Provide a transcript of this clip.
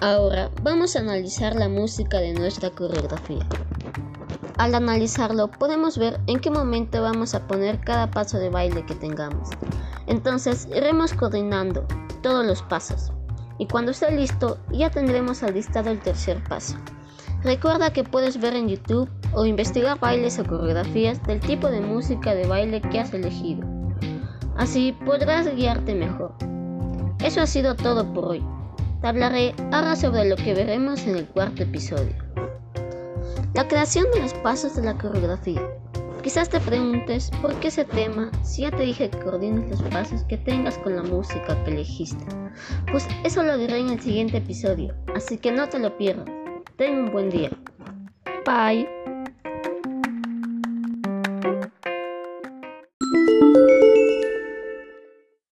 Ahora vamos a analizar la música de nuestra coreografía. Al analizarlo podemos ver en qué momento vamos a poner cada paso de baile que tengamos. Entonces iremos coordinando todos los pasos y cuando esté listo ya tendremos alistado el tercer paso. Recuerda que puedes ver en YouTube o investigar bailes o coreografías del tipo de música de baile que has elegido. Así podrás guiarte mejor. Eso ha sido todo por hoy. Te hablaré ahora sobre lo que veremos en el cuarto episodio. La creación de los pasos de la coreografía. Quizás te preguntes por qué ese tema si ya te dije que coordines los pasos que tengas con la música que elegiste. Pues eso lo diré en el siguiente episodio, así que no te lo pierdas. Ten un buen día. Bye.